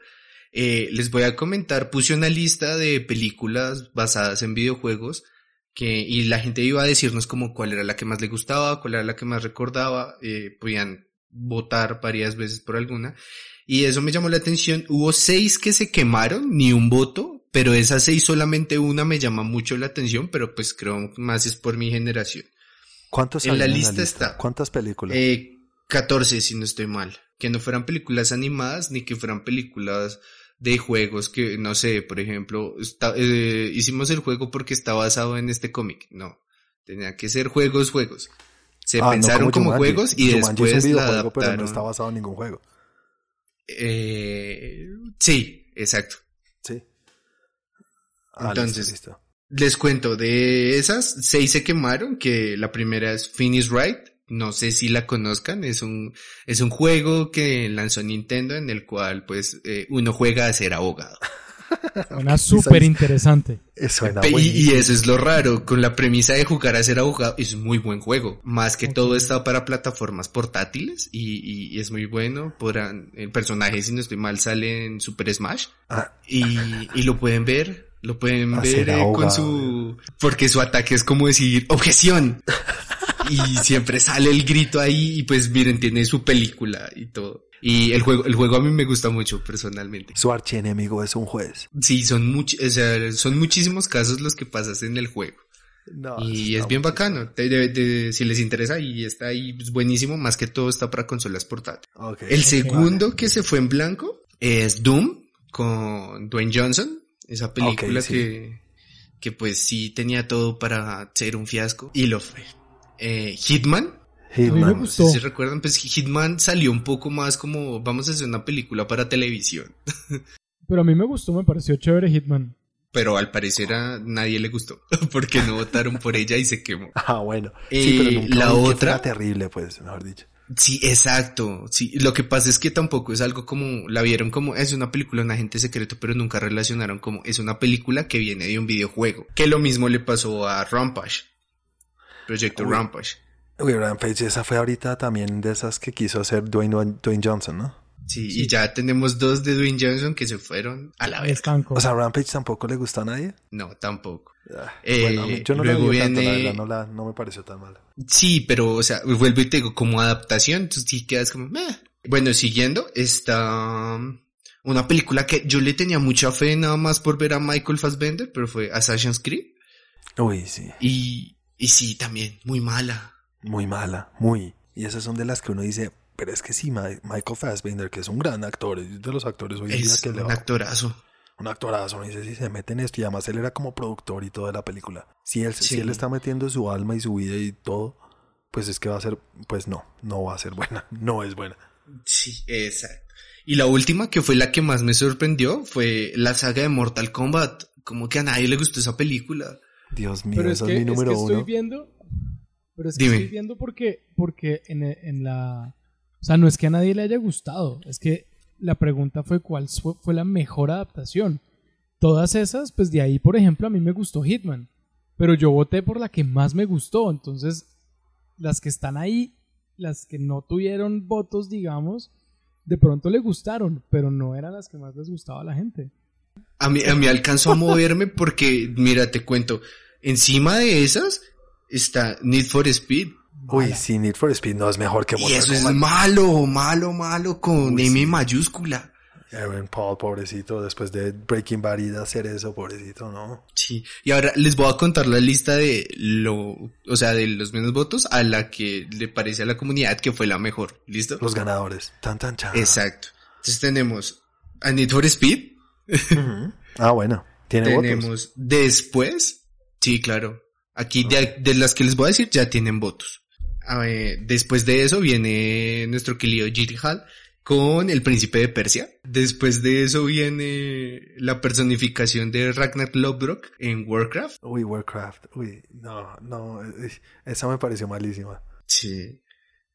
eh, les voy a comentar, puse una lista de películas basadas en videojuegos que, y la gente iba a decirnos como cuál era la que más le gustaba, cuál era la que más recordaba, eh, podían votar varias veces por alguna. Y eso me llamó la atención. Hubo seis que se quemaron, ni un voto, pero esas seis solamente una me llama mucho la atención, pero pues creo más es por mi generación. ¿Cuántos en la lista, está? ¿Cuántas películas? Eh, 14, si no estoy mal. Que no fueran películas animadas ni que fueran películas de juegos que, no sé, por ejemplo, eh, hicimos el juego porque está basado en este cómic. No, tenía que ser juegos, juegos. Se ah, pensaron como, juegos y después la adaptaron. Pero no está basado en ningún juego. Eh, sí, exacto. Sí. Ah, Entonces, les cuento, de esas, seis se quemaron, que la primera es Finish Right, no sé si la conozcan, es un, es un juego que lanzó Nintendo en el cual pues eh, uno juega a ser abogado. (laughs) Suena súper interesante. y, y, eso es lo raro, con la premisa de jugar a ser abogado, es muy buen juego. Más que todo está para plataformas portátiles y, y, es muy bueno. Podrán, el personaje, si no estoy mal, sale en Super Smash. Ah. Y, y lo pueden ver lo pueden ver eh, con su... Porque su ataque es como decir, objeción. (laughs) y siempre sale el grito ahí y pues miren, tiene su película y todo. Y el juego, el juego a mí me gusta mucho personalmente. Su archienemigo es un juez. Sí, son much, o sea, son muchísimos casos los que pasas en el juego. y es bien bacano. si les interesa y está ahí pues, buenísimo, más que todo está para consolas portátiles. El segundo que se fue en blanco es Doom con Dwayne Johnson. Esa película que, que pues sí tenía todo para ser un fiasco y lo fue. Eh, Hitman. Hitman. No sé si recuerdan, pues Hitman salió un poco más como vamos a hacer una película para televisión. (laughs) Pero a mí me gustó, me pareció chévere Hitman. Pero al parecer a nadie le gustó (laughs) porque no votaron por ella y se quemó. (laughs) Ah, bueno. sí, pero eh, la otra terrible, pues, mejor dicho. Sí, exacto. Sí, lo que pasa es que tampoco es algo como, la vieron como, es una película, un agente secreto, pero nunca relacionaron como, es una película que viene de un videojuego. Que lo mismo le pasó a Rampage. Proyecto Rampage. Uy, Rampage, esa fue ahorita también de esas que quiso hacer Dwayne, Dwayne Johnson, ¿no? Sí, y ya tenemos dos de Dwayne Johnson que se fueron a la vez. O sea, Rampage tampoco le gustó a nadie. No, tampoco. Ah, bueno, eh, yo no la vi tanto, la verdad, no, la, no me pareció tan mala. Sí, pero, o sea, vuelvo y te digo, como adaptación, tú sí quedas como, Meh. Bueno, siguiendo, está um, una película que yo le tenía mucha fe nada más por ver a Michael Fassbender, pero fue Assassin's Creed. Uy, sí. Y, y sí, también, muy mala. Muy mala, muy. Y esas son de las que uno dice, pero es que sí, Michael Fassbender, que es un gran actor, es de los actores hoy en día que le un actorazo. Un actorazo, no dice si se mete en esto y además él era como productor y todo de la película. Si él, si él está metiendo su alma y su vida y todo, pues es que va a ser, pues no, no va a ser buena, (laughs) no es buena. Sí, exacto. Y la última, que fue la que más me sorprendió, fue la saga de Mortal Kombat. Como que a nadie le gustó esa película. Dios mío, es, es mi número es que Estoy viendo, pero es que estoy viendo porque, porque en, en la o sea, no es que a nadie le haya gustado, es que la pregunta fue cuál fue la mejor adaptación. Todas esas, pues de ahí, por ejemplo, a mí me gustó Hitman, pero yo voté por la que más me gustó, entonces las que están ahí, las que no tuvieron votos, digamos, de pronto le gustaron, pero no eran las que más les gustaba a la gente. A mí, a mí alcanzó a moverme porque, mira, te cuento, encima de esas está Need for Speed, Uy, sí, Need for Speed no es mejor que Mortal Y eso es malo, malo, malo con M mayúscula. Aaron Paul, pobrecito, después de Breaking Bad y de hacer eso, pobrecito, ¿no? Sí, y ahora les voy a contar la lista de lo, o sea, de los menos votos a la que le parece a la comunidad que fue la mejor, ¿listo? Los ganadores, tan tan chan. Exacto. Entonces tenemos a Need for Speed. Ah, bueno, tiene Tenemos después, sí, claro. Aquí de, de las que les voy a decir ya tienen votos después de eso viene nuestro querido Hall con el príncipe de Persia. Después de eso viene la personificación de Ragnar Lodbrok en Warcraft. Uy, Warcraft. Uy, no, no, esa me pareció malísima. Sí.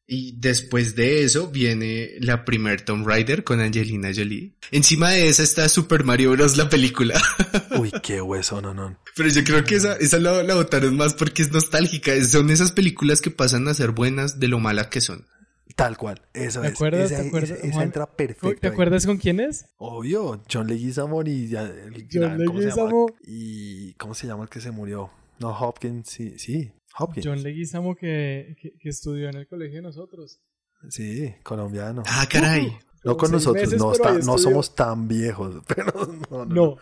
Y después de eso viene la primer Tomb Raider con Angelina Jolie. Encima de esa está Super Mario Bros. la película. (laughs) Uy, qué hueso, no, no. Pero yo creo que esa, esa la, la votaron más porque es nostálgica. Son esas películas que pasan a ser buenas de lo mala que son. Tal cual, eso ¿Te es. Acuerdas, ¿Te acuerdas? Esa, entra perfecto. ¿Te acuerdas con quién es? Obvio, John Leguizamo y... John Leguizamo. Y... ¿Cómo se llama el que se murió? No, Hopkins, sí, sí, Hopkins. John Leguizamo que, que, estudió en el colegio de nosotros. Sí, colombiano. Ah, caray. no con nosotros, no, no somos tan viejos, (laughs) pero no. No.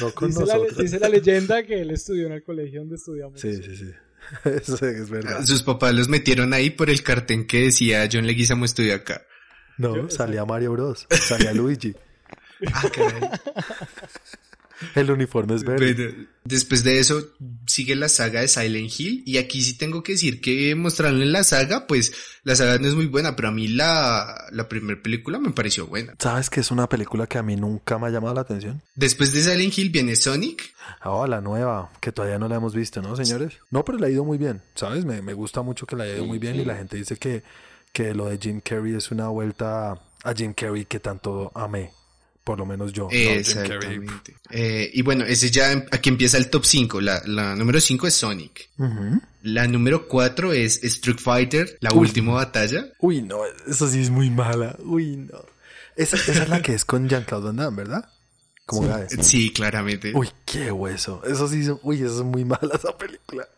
no con dice, nosotros. La, dice la leyenda que él estudió en el colegio donde estudiamos. Sí, sí, sí. (laughs) Eso es verdad. Sus papás los metieron ahí por el cartel que decía John Leguizamo estudió acá. No, Yo- salía Mario Bros. Salía (laughs) Luigi. Ah, caray. (laughs) El uniforme es verde. Después de eso sigue la saga de Silent Hill y aquí sí tengo que decir que mostrarle la saga, pues la saga no es muy buena, pero a mí la, la primera película me pareció buena. ¿Sabes que es una película que a mí nunca me ha llamado la atención? Después de Silent Hill viene Sonic. Ah, la nueva, que todavía no la hemos visto, ¿no, señores? No, pero le ha ido muy bien, ¿sabes? Me, me gusta mucho que le haya ido muy bien y la gente dice que, que lo de Jim Carrey es una vuelta a Jim Carrey que tanto amé. Por lo menos yo. Exactamente. Eh, y bueno, ese ya, em- aquí empieza el top 5. La, la número 5 es Sonic. La número 4 es Street Fighter, la Uy. última batalla. Uy, no, eso sí es muy mala. Uy, no. Esa, esa es la que es con Jean-Claude Van Damme, ¿verdad? Como Gaes. Sí, claramente. Uy, qué hueso. Eso sí, uy, eso es muy mala esa película.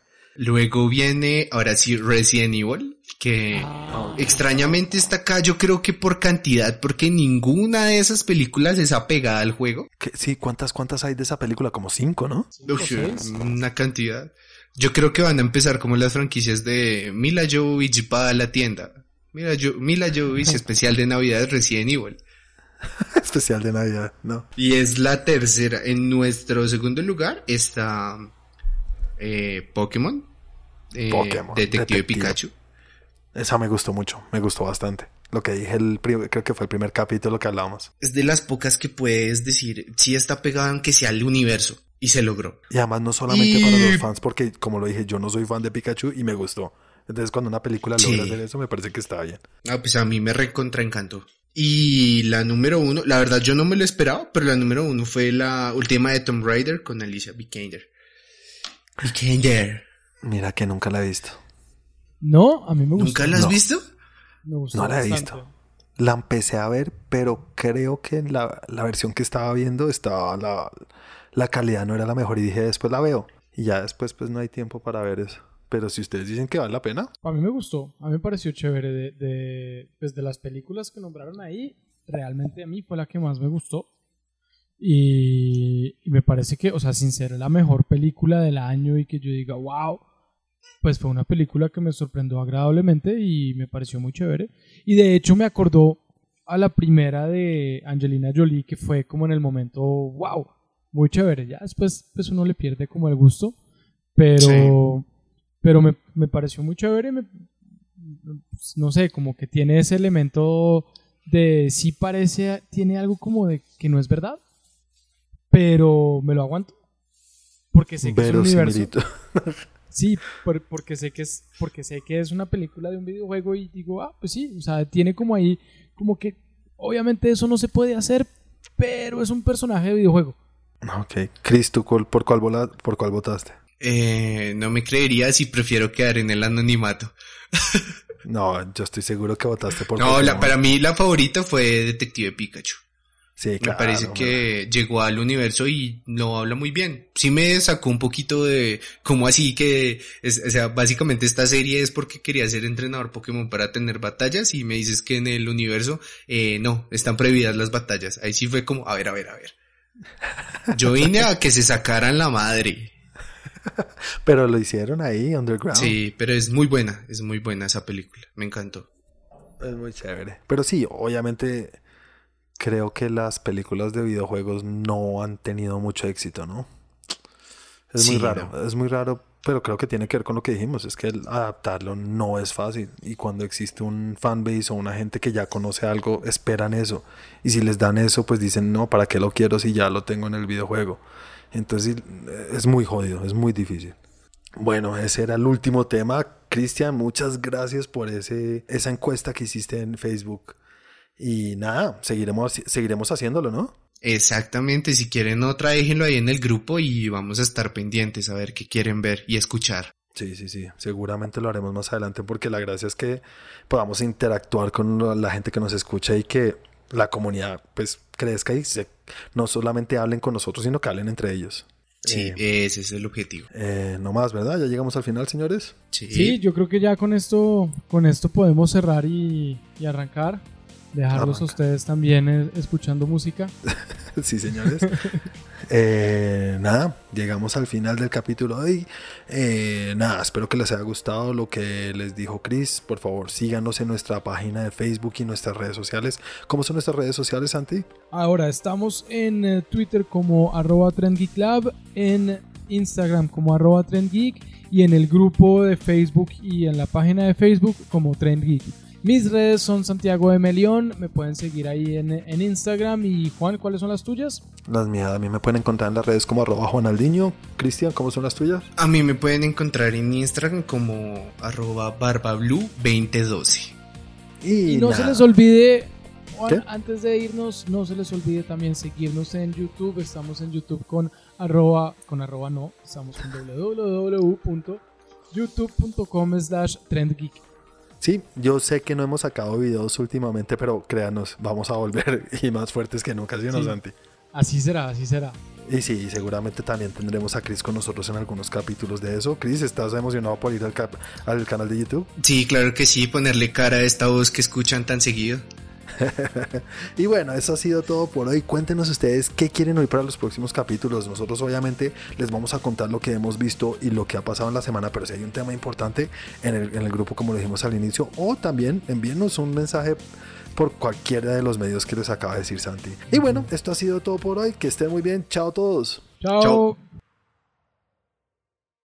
Luego viene, ahora sí, Resident Evil, que Ah, extrañamente está acá, yo creo que por cantidad, porque ninguna de esas películas es apegada al juego. ¿Qué- sí, ¿cuántas, ¿cuántas hay de esa película? Como cinco, ¿no? cinco, Uf, seis. una cantidad. Yo creo que van a empezar como las franquicias de Mila Jovovich va a la tienda. Mila, Jo- Mila Jovovich especial de Navidad Resident Evil. (laughs) Especial de Navidad, ¿no? Y es la tercera. En nuestro segundo lugar está eh, Pokémon. Eh, Pokémon, Detective, Detective. Pikachu. Esa me gustó mucho, me gustó bastante. Lo que dije, el, creo que fue el primer capítulo que hablábamos. Es de las pocas que puedes decir, sí está pegada aunque sea al universo. Y se logró. Y además no solamente Y- para los fans, porque como lo dije, yo no soy fan de Pikachu y me gustó. Entonces cuando una película logra Sí. hacer eso, me parece que está bien. Ah, pues a mí me recontra encantó. Y la número uno, la verdad yo no me lo esperaba, pero la número uno fue la última de Tomb Raider con Alicia Vikander. Vikander. Mira que nunca la he visto. No, a mí me gustó. ¿Nunca la has No. visto? Me gustó No la he visto. La empecé a ver, pero creo que en la, la versión que estaba viendo estaba la, la calidad no era la mejor y dije después la veo. Y ya después pues no hay tiempo para ver eso. Pero si ustedes dicen que vale la pena, A mí me gustó, a mí me pareció chévere. De, de, pues de las películas que nombraron ahí, realmente a mí fue la que más me gustó. Y, y me parece que, o sea, sin ser la mejor película del año y que yo diga, wow, pues fue una película que me sorprendió agradablemente y me pareció muy chévere. Y de hecho me acordó a la primera de Angelina Jolie, que fue como en el momento, wow, muy chévere. Ya después, pues uno le pierde como el gusto, pero, pero me, me pareció muy chévere. me- pues, no sé, como que tiene ese elemento de sí parece, tiene algo como de que no es verdad, pero me lo aguanto. Porque sé que es un universo. (laughs) Sí, por- porque sé que es porque sé que es una película de un videojuego y digo, ah, pues sí, o sea, tiene como ahí como que obviamente eso no se puede hacer, pero es un personaje de videojuego. Ok. Chris, ¿tú cuál- por, cuál vola- por cuál votaste? Eh, no me creería si prefiero quedar en el anonimato. (laughs) No, yo estoy seguro que votaste por No, la, para mí la favorita fue Detective Pikachu. Sí, Me claro, parece que llegó al universo y lo habla muy bien. Sí me sacó un poquito de cómo así que, es- o sea, básicamente esta serie es porque quería ser entrenador Pokémon para tener batallas y me dices que en el universo eh, no, están prohibidas las batallas. Ahí sí fue como, a ver, a ver, a ver. Yo vine a que se sacaran la madre. (laughs) Pero lo hicieron ahí, underground. Sí, pero es muy buena, es muy buena esa película. Me encantó. Es muy chévere. Pero sí, obviamente creo que las películas de videojuegos no han tenido mucho éxito, ¿no? Es muy raro, no. es muy raro, pero creo que tiene que ver con lo que dijimos, es que el adaptarlo no es fácil y cuando existe un fanbase o una gente que ya conoce algo, esperan eso y si les dan eso, pues dicen, no, ¿para qué lo quiero si ya lo tengo en el videojuego? Entonces es muy jodido, es muy difícil. Bueno, ese era el último tema. Cristian, muchas gracias por ese, esa encuesta que hiciste en Facebook. Y nada, seguiremos, seguiremos haciéndolo, ¿no? Exactamente, si quieren otra, déjenlo ahí en el grupo y vamos a estar pendientes a ver qué quieren ver y escuchar. Sí, sí, sí. Seguramente lo haremos más adelante porque la gracia es que podamos interactuar con la gente que nos escucha y que la comunidad pues crezca y se, no solamente hablen con nosotros, sino que hablen entre ellos. Sí, Eh, ese es el objetivo. eh, no más, ¿verdad? Ya llegamos al final, señores. Sí, Sí, yo creo que ya con esto con esto podemos cerrar y, y arrancar. Dejarlos Arranca. a ustedes también eh, escuchando música. (laughs) sí, señores. Eh, nada, llegamos al final del capítulo de hoy. Eh, nada, espero que les haya gustado lo que les dijo Chris. Por favor, síganos en nuestra página de Facebook y nuestras redes sociales. ¿Cómo son nuestras redes sociales, Santi? Ahora estamos en Twitter como arroba trendgeeklab, en Instagram como arroba trendgeek y en el grupo de Facebook y en la página de Facebook como trendgeek. Mis redes son Santiago de Melión, me pueden seguir ahí en, Instagram. Y Juan, ¿cuáles son las tuyas? Las mías, a mí me pueden encontrar en las redes como arroba Juanaldiño. Cristian, ¿cómo son las tuyas? A mí me pueden encontrar en Instagram como arroba barbablu2012. Y, no se les olvide, Juan, antes de irnos, no se les olvide también seguirnos en YouTube. Estamos en YouTube con arroba, con arroba no, estamos en (laughs) www.youtube.com slash trendgeek. Sí, yo sé que no hemos sacado videos últimamente, pero créanos, vamos a volver (laughs) y más fuertes que nunca, ¿sí no, Santi? Así será, así será. Y sí, seguramente también tendremos a Chris con nosotros en algunos capítulos de eso. Chris, ¿estás emocionado por ir al, al canal de YouTube? Sí, claro que sí, ponerle cara a esta voz que escuchan tan seguido. (laughs) y bueno, eso ha sido todo por hoy. Cuéntenos ustedes qué quieren hoy para los próximos capítulos. Nosotros obviamente les vamos a contar lo que hemos visto y lo que ha pasado en la semana, pero si hay un tema importante en el, en el grupo como lo dijimos al inicio, o también envíenos un mensaje por cualquiera de los medios que les acaba de decir Santi. Y bueno, esto ha sido todo por hoy. Que estén muy bien. Chao a todos. Chao.